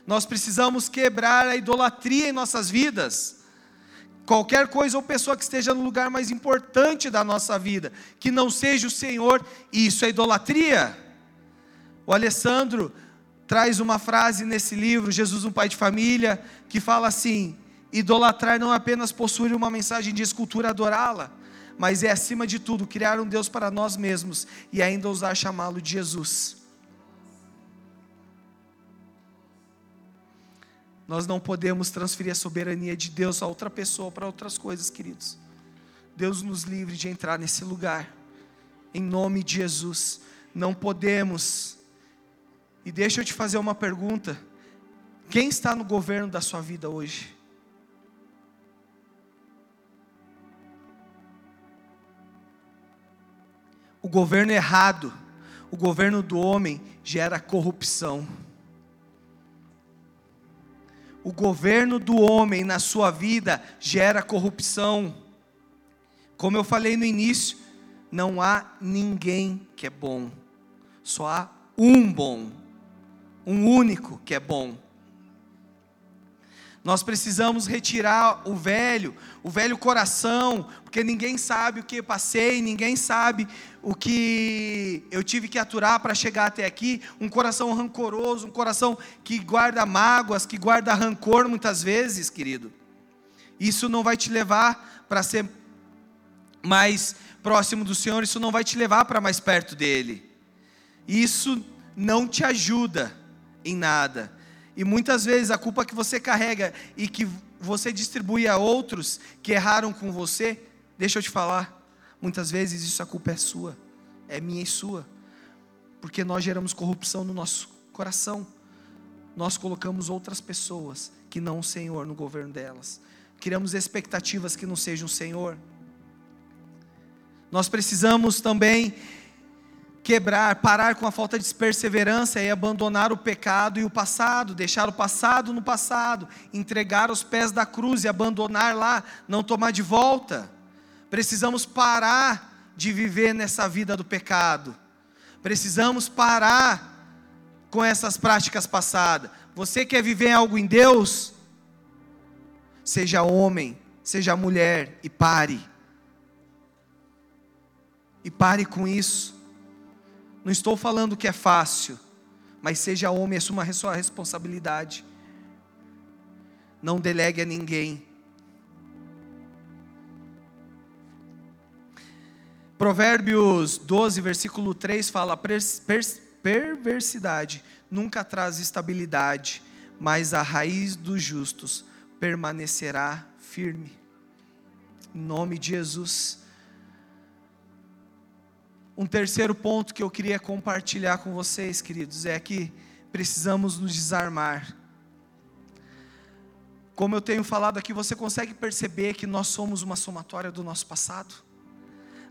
Nós precisamos quebrar a idolatria em nossas vidas. Qualquer coisa ou pessoa que esteja no lugar mais importante da nossa vida, que não seja o Senhor, isso é idolatria. O Alessandro traz uma frase nesse livro, Jesus, um pai de família, que fala assim: idolatrar não é apenas possuir uma mensagem de escultura, adorá-la, mas é acima de tudo criar um Deus para nós mesmos e ainda ousar chamá-lo de Jesus. Nós não podemos transferir a soberania de Deus a outra pessoa para outras coisas, queridos. Deus nos livre de entrar nesse lugar, em nome de Jesus. Não podemos. E deixa eu te fazer uma pergunta: quem está no governo da sua vida hoje? O governo errado, o governo do homem gera corrupção. o governo do homem na sua vida gera corrupção. Como eu falei no início, não há ninguém que é bom, só há um bom, um único que é bom. Nós precisamos retirar o velho, o velho coração, porque ninguém sabe o que passei, ninguém sabe o que eu tive que aturar para chegar até aqui. Um coração rancoroso, um coração que guarda mágoas, que guarda rancor muitas vezes, querido. Isso não vai te levar para ser mais próximo do Senhor, isso não vai te levar para mais perto dele. Isso não te ajuda em nada. E muitas vezes a culpa que você carrega e que você distribui a outros que erraram com você, deixa eu te falar, muitas vezes isso a culpa é sua, é minha e sua. Porque nós geramos corrupção no nosso coração. Nós colocamos outras pessoas que não o Senhor no governo delas. Criamos expectativas que não sejam o Senhor. Nós precisamos também quebrar, parar com a falta de perseverança e abandonar o pecado e o passado, deixar o passado no passado, entregar os pés da cruz e abandonar lá, não tomar de volta. Precisamos parar de viver nessa vida do pecado. Precisamos parar com essas práticas passadas. Você quer viver algo em Deus? Seja homem, seja mulher e pare. E pare com isso. Não estou falando que é fácil, mas seja homem, assuma a sua responsabilidade. Não delegue a ninguém. Provérbios 12, versículo 3 fala: perversidade nunca traz estabilidade, mas a raiz dos justos permanecerá firme. Em nome de Jesus. Um terceiro ponto que eu queria compartilhar com vocês, queridos, é que precisamos nos desarmar. Como eu tenho falado aqui, você consegue perceber que nós somos uma somatória do nosso passado?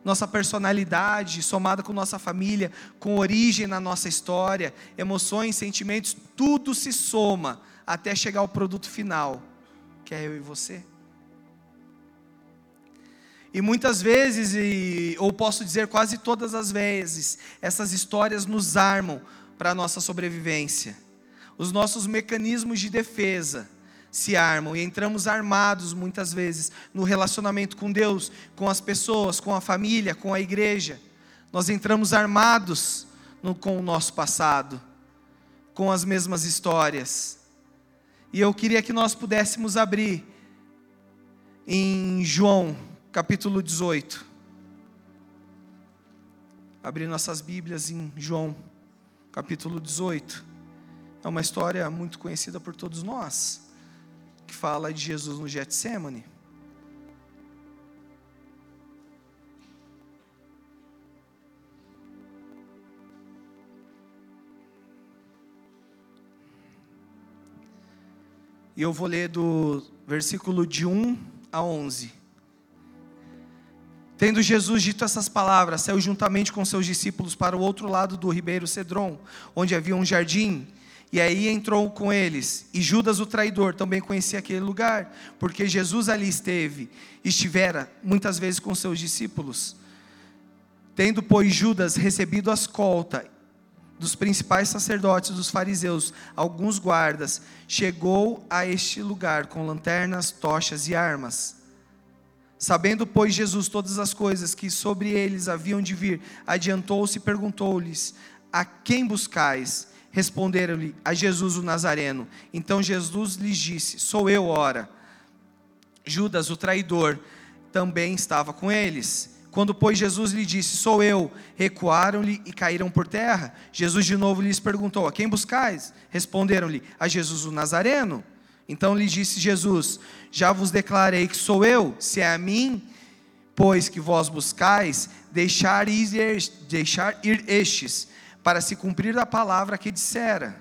Nossa personalidade, somada com nossa família, com origem na nossa história, emoções, sentimentos, tudo se soma até chegar ao produto final, que é eu e você. E muitas vezes, e, ou posso dizer quase todas as vezes, essas histórias nos armam para a nossa sobrevivência. Os nossos mecanismos de defesa se armam e entramos armados muitas vezes no relacionamento com Deus, com as pessoas, com a família, com a igreja. Nós entramos armados no, com o nosso passado, com as mesmas histórias. E eu queria que nós pudéssemos abrir em João capítulo 18. Abrir nossas Bíblias em João, capítulo 18. É uma história muito conhecida por todos nós, que fala de Jesus no Getsemane. E eu vou ler do versículo de 1 a 11. Tendo Jesus dito essas palavras, saiu juntamente com seus discípulos para o outro lado do ribeiro Cedron, onde havia um jardim, e aí entrou com eles. E Judas, o traidor, também conhecia aquele lugar, porque Jesus ali esteve, estivera muitas vezes com seus discípulos. Tendo, pois, Judas recebido a escolta dos principais sacerdotes dos fariseus, alguns guardas, chegou a este lugar com lanternas, tochas e armas. Sabendo, pois, Jesus todas as coisas que sobre eles haviam de vir, adiantou-se e perguntou-lhes: A quem buscais? Responderam-lhe: A Jesus o Nazareno. Então Jesus lhes disse: Sou eu, ora. Judas, o traidor, também estava com eles. Quando, pois, Jesus lhe disse: Sou eu, recuaram-lhe e caíram por terra. Jesus de novo lhes perguntou: A quem buscais? Responderam-lhe: A Jesus o Nazareno. Então lhe disse Jesus: Já vos declarei que sou eu, se é a mim, pois que vós buscais, deixar ir, deixar ir estes, para se cumprir a palavra que dissera: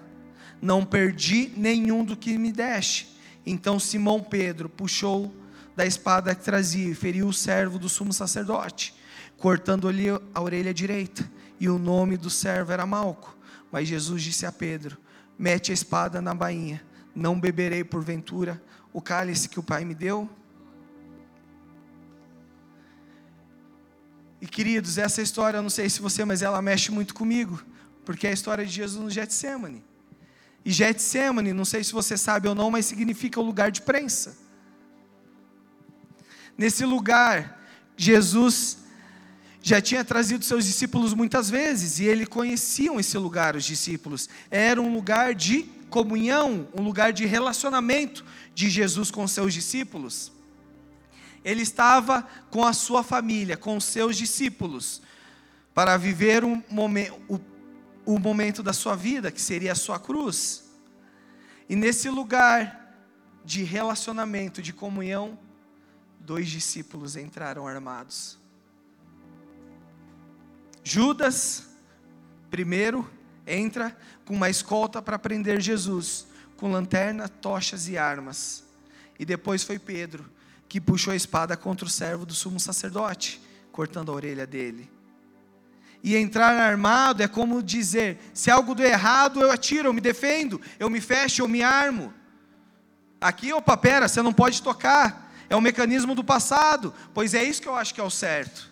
Não perdi nenhum do que me deste. Então Simão Pedro puxou da espada que trazia e feriu o servo do sumo sacerdote, cortando-lhe a orelha direita. E o nome do servo era Malco. Mas Jesus disse a Pedro: Mete a espada na bainha Não beberei porventura o cálice que o Pai me deu? E queridos, essa história, eu não sei se você, mas ela mexe muito comigo, porque é a história de Jesus no Getsemane. E Getsemane, não sei se você sabe ou não, mas significa o lugar de prensa. Nesse lugar, Jesus já tinha trazido seus discípulos muitas vezes, e ele conheciam esse lugar, os discípulos. Era um lugar de comunhão, um lugar de relacionamento de Jesus com seus discípulos ele estava com a sua família, com seus discípulos, para viver um momento, o, o momento da sua vida, que seria a sua cruz. E nesse lugar de relacionamento, de comunhão, dois discípulos entraram armados. Judas, primeiro, entra com uma escolta para prender Jesus, com lanterna, tochas e armas. E depois foi Pedro, que puxou a espada contra o servo do sumo sacerdote, cortando a orelha dele. E entrar armado é como dizer: se algo do errado, eu atiro, eu me defendo, eu me fecho, eu me armo. Aqui, opa, pera, você não pode tocar. É o mecanismo do passado, pois é isso que eu acho que é o certo.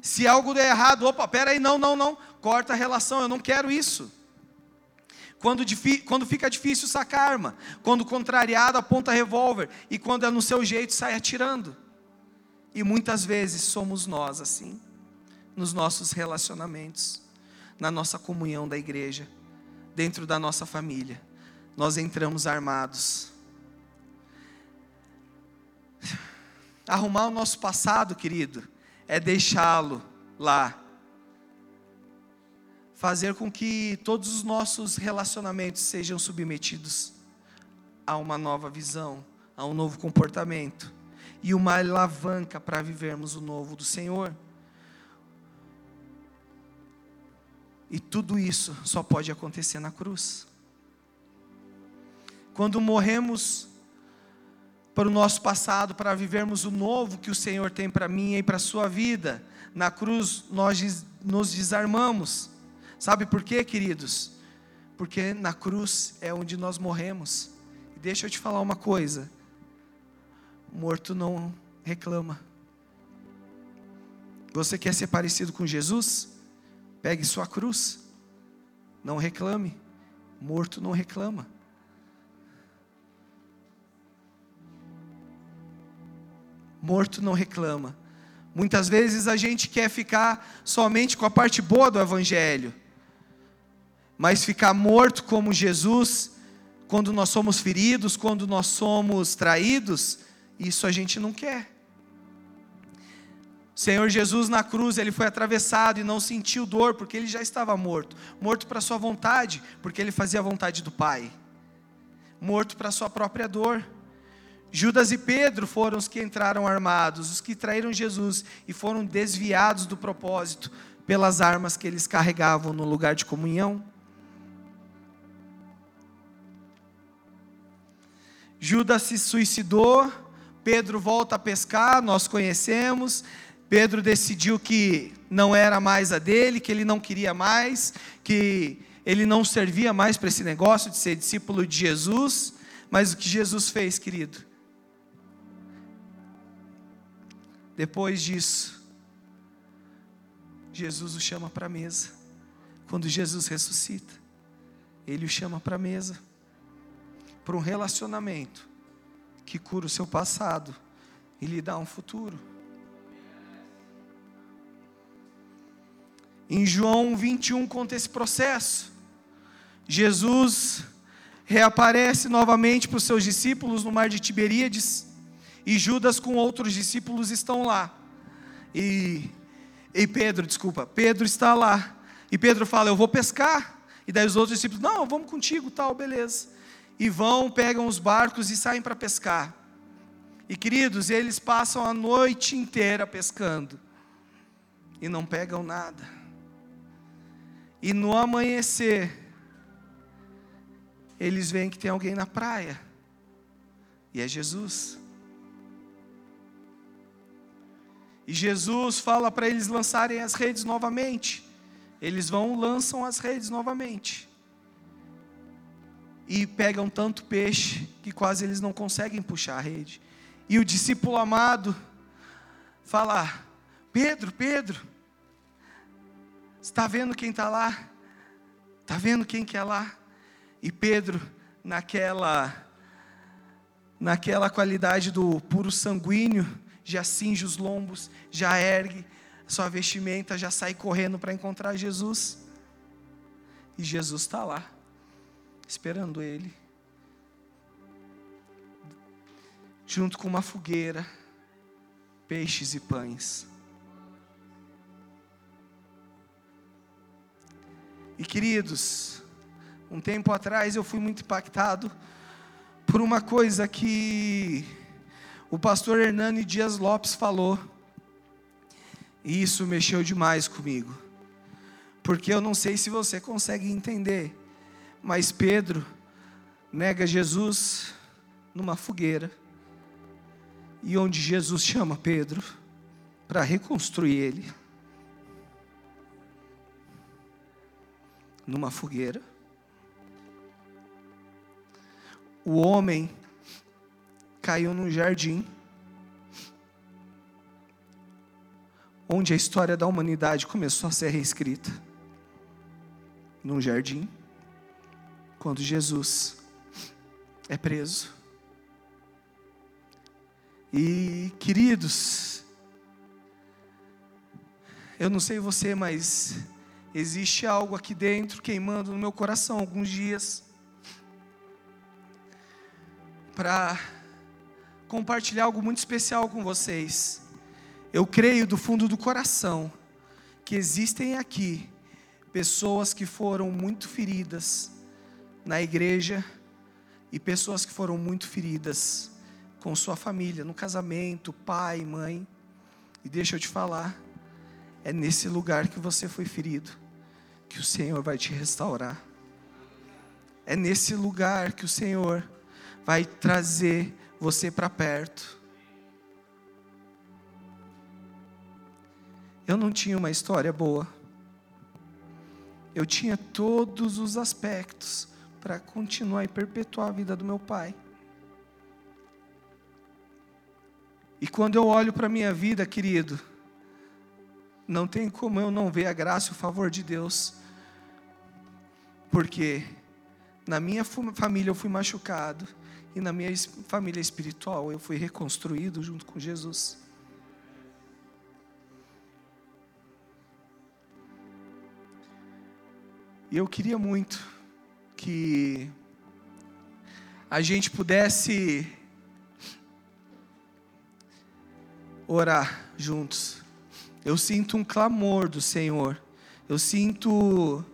Se algo der errado, opa, pera aí, não, não, não, corta a relação, eu não quero isso. Quando, quando fica difícil, saca arma. Quando contrariado, aponta revólver. E quando é no seu jeito, sai atirando. E muitas vezes somos nós assim, nos nossos relacionamentos, na nossa comunhão da igreja, dentro da nossa família. Nós entramos armados. Arrumar o nosso passado, querido, é deixá-lo lá fazer com que todos os nossos relacionamentos sejam submetidos a uma nova visão, a um novo comportamento e uma alavanca para vivermos o novo do Senhor. E tudo isso só pode acontecer na cruz. Quando morremos para o nosso passado, para vivermos o novo que o Senhor tem para mim e para a sua vida, na cruz nós nos desarmamos Sabe por quê, queridos? Porque na cruz é onde nós morremos. E deixa eu te falar uma coisa: morto não reclama. Você quer ser parecido com Jesus? Pegue sua cruz. Não reclame. Morto não reclama. Morto não reclama. Muitas vezes a gente quer ficar somente com a parte boa do Evangelho mas ficar morto como Jesus, quando nós somos feridos, quando nós somos traídos, isso a gente não quer. Senhor Jesus na cruz, ele foi atravessado e não sentiu dor, porque ele já estava morto. Morto para sua vontade, porque ele fazia a vontade do Pai. Morto para sua própria dor. Judas e Pedro foram os que entraram armados, os que traíram Jesus e foram desviados do propósito pelas armas que eles carregavam no lugar de comunhão. Judas se suicidou, Pedro volta a pescar, nós conhecemos. Pedro decidiu que não era mais a dele, que ele não queria mais, que ele não servia mais para esse negócio de ser discípulo de Jesus. Mas o que Jesus fez, querido? Depois disso, Jesus o chama para a mesa. Quando Jesus ressuscita, ele o chama para a mesa para um relacionamento que cura o seu passado e lhe dá um futuro. Em João 21 conta esse processo. Jesus reaparece novamente para os seus discípulos no mar de Tiberíades e Judas com outros discípulos estão lá. E, e Pedro, desculpa, Pedro está lá. E Pedro fala: Eu vou pescar. E daí os outros discípulos: Não, vamos contigo, tal, beleza e vão, pegam os barcos e saem para pescar. E queridos, eles passam a noite inteira pescando e não pegam nada. E no amanhecer, eles veem que tem alguém na praia, e é Jesus. E Jesus fala para eles lançarem as redes novamente. Eles vão, lançam as redes novamente. E pegam tanto peixe que quase eles não conseguem puxar a rede. E o discípulo amado fala: Pedro, Pedro, está vendo quem está lá? Está vendo quem que é lá? E Pedro, naquela naquela qualidade do puro sanguíneo, já cinge os lombos, já ergue sua vestimenta, já sai correndo para encontrar Jesus. E Jesus está lá, esperando ele, junto com uma fogueira, peixes e pães. E queridos, um tempo atrás eu fui muito impactado por uma coisa que o pastor Hernani Dias Lopes falou. E isso mexeu demais comigo. Porque eu não sei se você consegue entender, mas Pedro nega Jesus numa fogueira. E onde Jesus chama Pedro para reconstruir ele. Numa fogueira. o homem caiu num jardim onde a história da humanidade começou a ser reescrita. Num jardim, quando Jesus é preso. E, queridos, eu não sei você, mas existe algo aqui dentro queimando no meu coração alguns dias para compartilhar algo muito especial com vocês. Eu creio do fundo do coração que existem aqui pessoas que foram muito feridas na igreja e pessoas que foram muito feridas com sua família, no casamento, pai, mãe. E deixa eu te falar, é nesse lugar que você foi ferido que o Senhor vai te restaurar. É nesse lugar que o Senhor vai trazer você para perto. Eu não tinha uma história boa. Eu tinha todos os aspectos para continuar e perpetuar a vida do meu pai. E quando eu olho para a minha vida, querido, não tem como eu não ver a graça e o favor de Deus. Porque na minha família eu fui machucado, e na minha família espiritual eu fui reconstruído junto com Jesus. E eu queria muito que a gente pudesse orar juntos. Eu sinto um clamor do Senhor. Eu sinto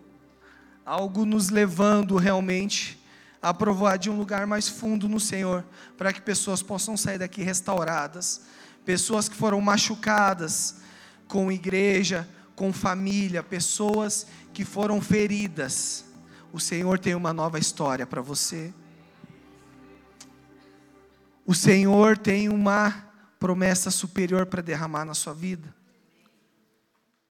algo nos levando realmente a provar de um lugar mais fundo no Senhor, para que pessoas possam sair daqui restauradas, pessoas que foram machucadas com igreja, com família, pessoas que foram feridas. O Senhor tem uma nova história para você. O Senhor tem uma promessa superior para derramar na sua vida.